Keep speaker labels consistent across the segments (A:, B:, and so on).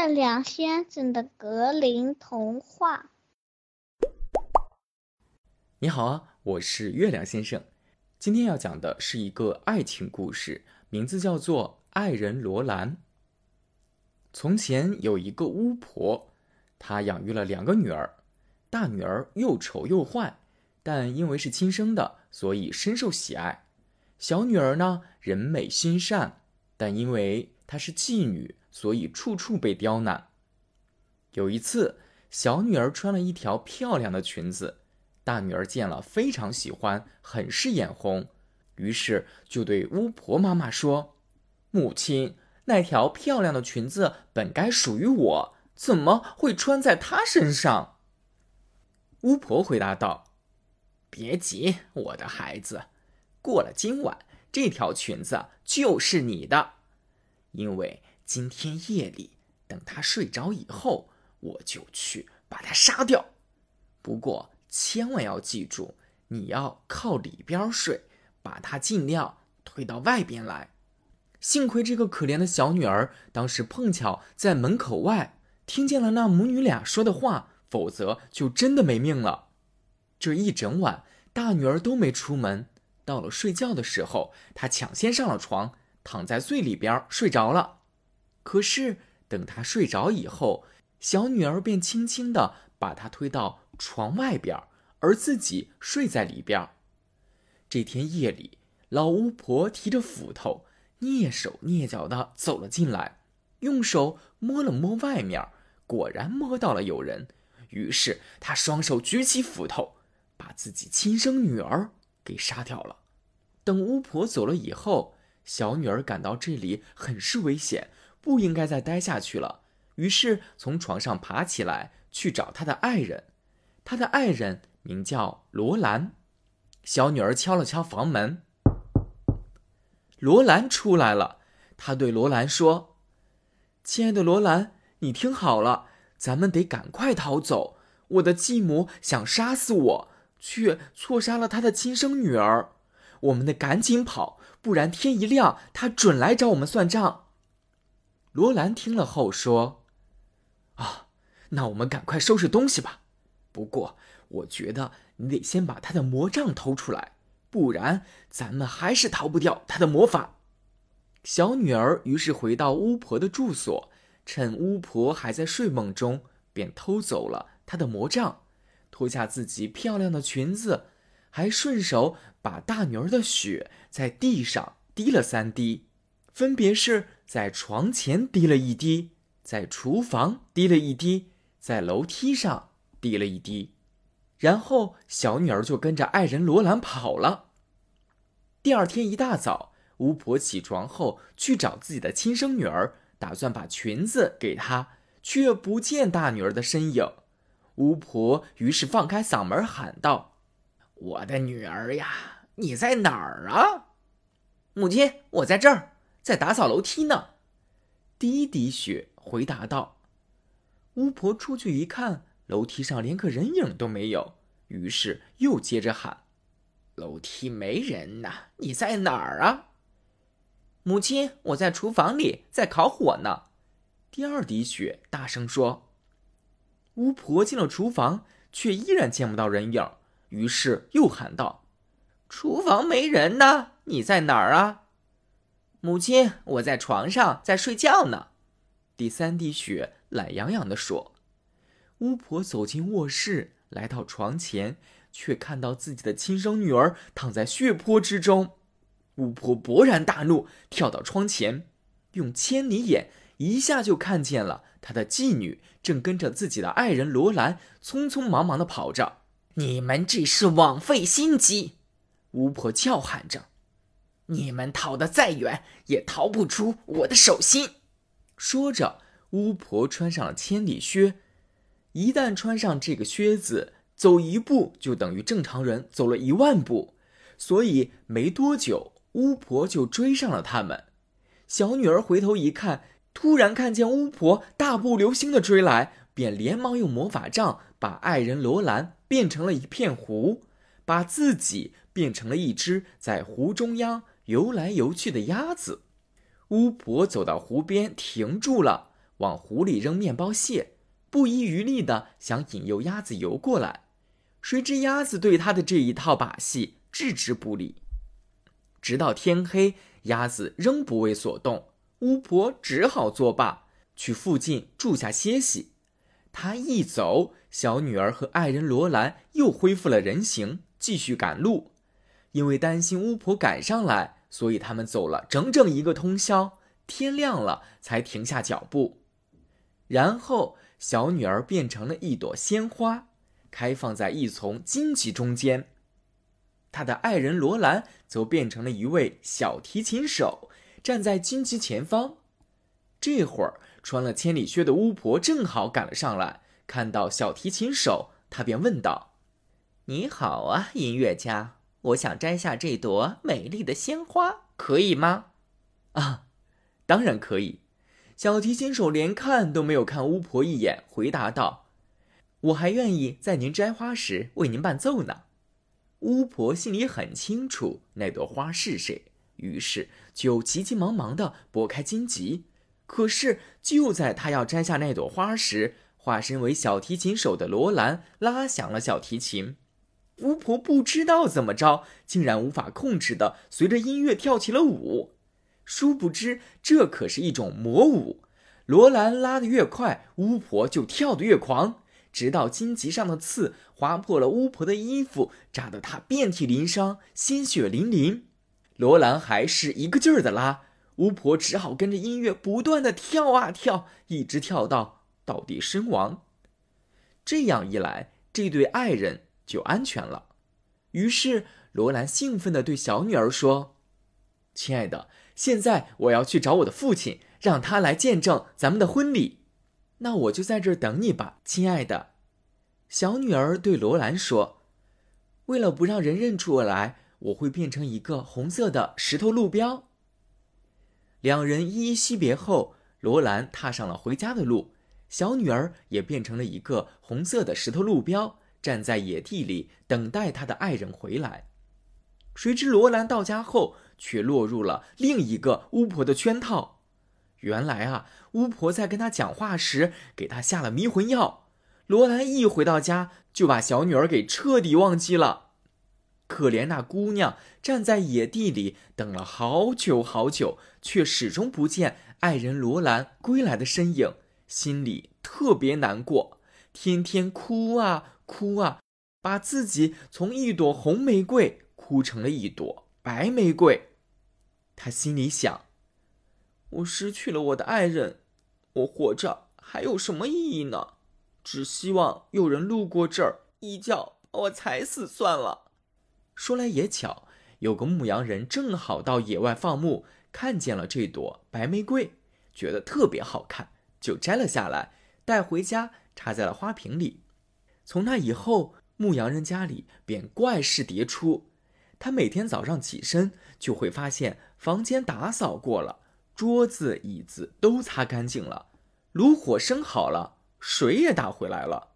A: 月亮先生的格林童话。
B: 你好啊，我是月亮先生。今天要讲的是一个爱情故事，名字叫做《爱人罗兰》。从前有一个巫婆，她养育了两个女儿，大女儿又丑又坏，但因为是亲生的，所以深受喜爱。小女儿呢，人美心善，但因为她是妓女，所以处处被刁难。有一次，小女儿穿了一条漂亮的裙子，大女儿见了非常喜欢，很是眼红，于是就对巫婆妈妈说：“母亲，那条漂亮的裙子本该属于我，怎么会穿在她身上？”巫婆回答道：“别急，我的孩子。”过了今晚，这条裙子就是你的，因为今天夜里等他睡着以后，我就去把他杀掉。不过千万要记住，你要靠里边睡，把他尽量推到外边来。幸亏这个可怜的小女儿当时碰巧在门口外听见了那母女俩说的话，否则就真的没命了。这一整晚，大女儿都没出门。到了睡觉的时候，她抢先上了床，躺在最里边睡着了。可是等他睡着以后，小女儿便轻轻地把他推到床外边，而自己睡在里边。这天夜里，老巫婆提着斧头，蹑手蹑脚地走了进来，用手摸了摸外面，果然摸到了有人。于是她双手举起斧头，把自己亲生女儿给杀掉了。等巫婆走了以后，小女儿感到这里很是危险，不应该再待下去了。于是从床上爬起来去找她的爱人。她的爱人名叫罗兰。小女儿敲了敲房门，罗兰出来了。她对罗兰说：“亲爱的罗兰，你听好了，咱们得赶快逃走。我的继母想杀死我，却错杀了她的亲生女儿。”我们得赶紧跑，不然天一亮，他准来找我们算账。罗兰听了后说：“啊，那我们赶快收拾东西吧。不过，我觉得你得先把他的魔杖偷出来，不然咱们还是逃不掉他的魔法。”小女儿于是回到巫婆的住所，趁巫婆还在睡梦中，便偷走了她的魔杖，脱下自己漂亮的裙子。还顺手把大女儿的血在地上滴了三滴，分别是在床前滴了一滴，在厨房滴了一滴，在楼梯上滴了一滴，然后小女儿就跟着爱人罗兰跑了。第二天一大早，巫婆起床后去找自己的亲生女儿，打算把裙子给她，却不见大女儿的身影。巫婆于是放开嗓门喊道。我的女儿呀，你在哪儿啊？母亲，我在这儿，在打扫楼梯呢。第一滴血回答道。巫婆出去一看，楼梯上连个人影都没有，于是又接着喊：“楼梯没人呐，你在哪儿啊？”母亲，我在厨房里，在烤火呢。第二滴血大声说。巫婆进了厨房，却依然见不到人影。于是又喊道：“厨房没人呢，你在哪儿啊？”母亲，我在床上，在睡觉呢。第三滴血懒洋洋地说。巫婆走进卧室，来到床前，却看到自己的亲生女儿躺在血泊之中。巫婆勃然大怒，跳到窗前，用千里眼一下就看见了她的继女正跟着自己的爱人罗兰匆匆忙忙地跑着。你们这是枉费心机，巫婆叫喊着：“你们逃得再远，也逃不出我的手心。”说着，巫婆穿上了千里靴。一旦穿上这个靴子，走一步就等于正常人走了一万步。所以没多久，巫婆就追上了他们。小女儿回头一看，突然看见巫婆大步流星的追来，便连忙用魔法杖把爱人罗兰。变成了一片湖，把自己变成了一只在湖中央游来游去的鸭子。巫婆走到湖边停住了，往湖里扔面包屑，不遗余力的想引诱鸭子游过来。谁知鸭子对他的这一套把戏置之不理。直到天黑，鸭子仍不为所动，巫婆只好作罢，去附近住下歇息。他一走，小女儿和爱人罗兰又恢复了人形，继续赶路。因为担心巫婆赶上来，所以他们走了整整一个通宵，天亮了才停下脚步。然后，小女儿变成了一朵鲜花，开放在一丛荆棘中间。他的爱人罗兰则变成了一位小提琴手，站在荆棘前方。这会儿，穿了千里靴的巫婆正好赶了上来，看到小提琴手，她便问道：“
C: 你好啊，音乐家，我想摘下这朵美丽的鲜花，可以吗？”“
B: 啊，当然可以。”小提琴手连看都没有看巫婆一眼，回答道：“我还愿意在您摘花时为您伴奏呢。”巫婆心里很清楚那朵花是谁，于是就急急忙忙地拨开荆棘。可是就在他要摘下那朵花时，化身为小提琴手的罗兰拉响了小提琴。巫婆不知道怎么着，竟然无法控制的随着音乐跳起了舞。殊不知，这可是一种魔舞。罗兰拉得越快，巫婆就跳得越狂，直到荆棘上的刺划破了巫婆的衣服，扎得她遍体鳞伤，鲜血淋淋。罗兰还是一个劲儿的拉，巫婆只好跟着音乐不断的跳啊跳，一直跳到倒地身亡。这样一来，这对爱人就安全了。于是，罗兰兴奋地对小女儿说：“亲爱的。”现在我要去找我的父亲，让他来见证咱们的婚礼。那我就在这儿等你吧，亲爱的。小女儿对罗兰说：“为了不让人认出我来，我会变成一个红色的石头路标。”两人依依惜别后，罗兰踏上了回家的路，小女儿也变成了一个红色的石头路标，站在野地里等待她的爱人回来。谁知罗兰到家后。却落入了另一个巫婆的圈套。原来啊，巫婆在跟他讲话时给他下了迷魂药。罗兰一回到家，就把小女儿给彻底忘记了。可怜那姑娘站在野地里等了好久好久，却始终不见爱人罗兰归来的身影，心里特别难过，天天哭啊哭啊，把自己从一朵红玫瑰哭成了一朵白玫瑰。他心里想：“我失去了我的爱人，我活着还有什么意义呢？只希望有人路过这儿，一脚把我踩死算了。”说来也巧，有个牧羊人正好到野外放牧，看见了这朵白玫瑰，觉得特别好看，就摘了下来，带回家插在了花瓶里。从那以后，牧羊人家里便怪事迭出。他每天早上起身，就会发现房间打扫过了，桌子椅子都擦干净了，炉火生好了，水也打回来了。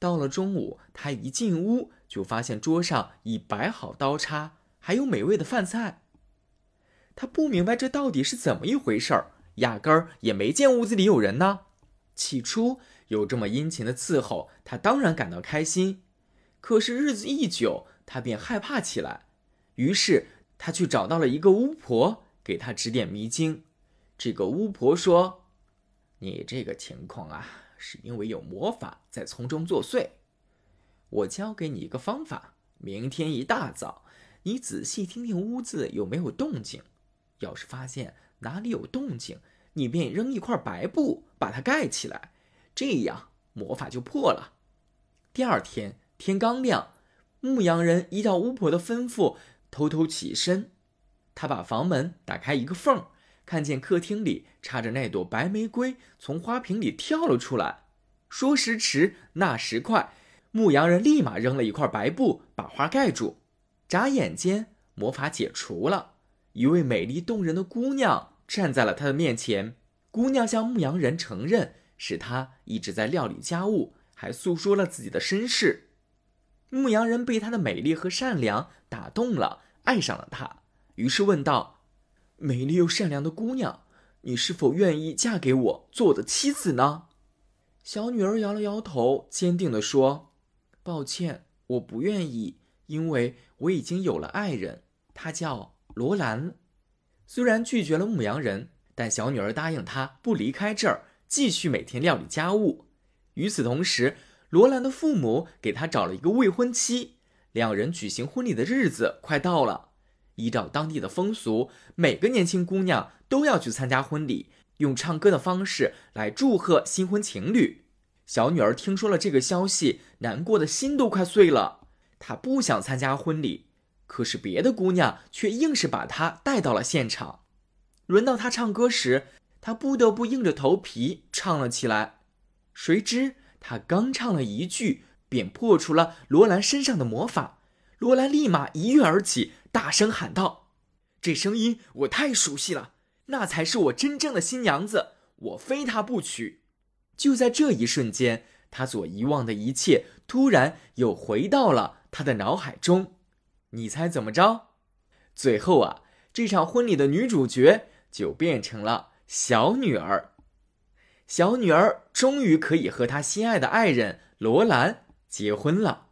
B: 到了中午，他一进屋，就发现桌上已摆好刀叉，还有美味的饭菜。他不明白这到底是怎么一回事儿，压根儿也没见屋子里有人呢。起初有这么殷勤的伺候，他当然感到开心。可是日子一久，他便害怕起来，于是他去找到了一个巫婆，给他指点迷津。这个巫婆说：“你这个情况啊，是因为有魔法在从中作祟。我教给你一个方法：明天一大早，你仔细听听屋子有没有动静，要是发现哪里有动静，你便扔一块白布把它盖起来，这样魔法就破了。第二天天刚亮。”牧羊人依照巫婆的吩咐，偷偷起身。他把房门打开一个缝，看见客厅里插着那朵白玫瑰，从花瓶里跳了出来。说时迟，那时快，牧羊人立马扔了一块白布，把花盖住。眨眼间，魔法解除了。一位美丽动人的姑娘站在了他的面前。姑娘向牧羊人承认，是她一直在料理家务，还诉说了自己的身世。牧羊人被她的美丽和善良打动了，爱上了她，于是问道：“美丽又善良的姑娘，你是否愿意嫁给我做我的妻子呢？”小女儿摇了摇头，坚定地说：“抱歉，我不愿意，因为我已经有了爱人，他叫罗兰。”虽然拒绝了牧羊人，但小女儿答应他不离开这儿，继续每天料理家务。与此同时，罗兰的父母给他找了一个未婚妻，两人举行婚礼的日子快到了。依照当地的风俗，每个年轻姑娘都要去参加婚礼，用唱歌的方式来祝贺新婚情侣。小女儿听说了这个消息，难过的心都快碎了。她不想参加婚礼，可是别的姑娘却硬是把她带到了现场。轮到她唱歌时，她不得不硬着头皮唱了起来。谁知她刚唱了一句，便破除了罗兰身上的魔法。罗兰立马一跃而起，大声喊道：“这声音我太熟悉了，那才是我真正的新娘子，我非她不娶。”就在这一瞬间，他所遗忘的一切突然又回到了他的脑海中。你猜怎么着？最后啊，这场婚礼的女主角就变成了小女儿。小女儿终于可以和她心爱的爱人罗兰结婚了。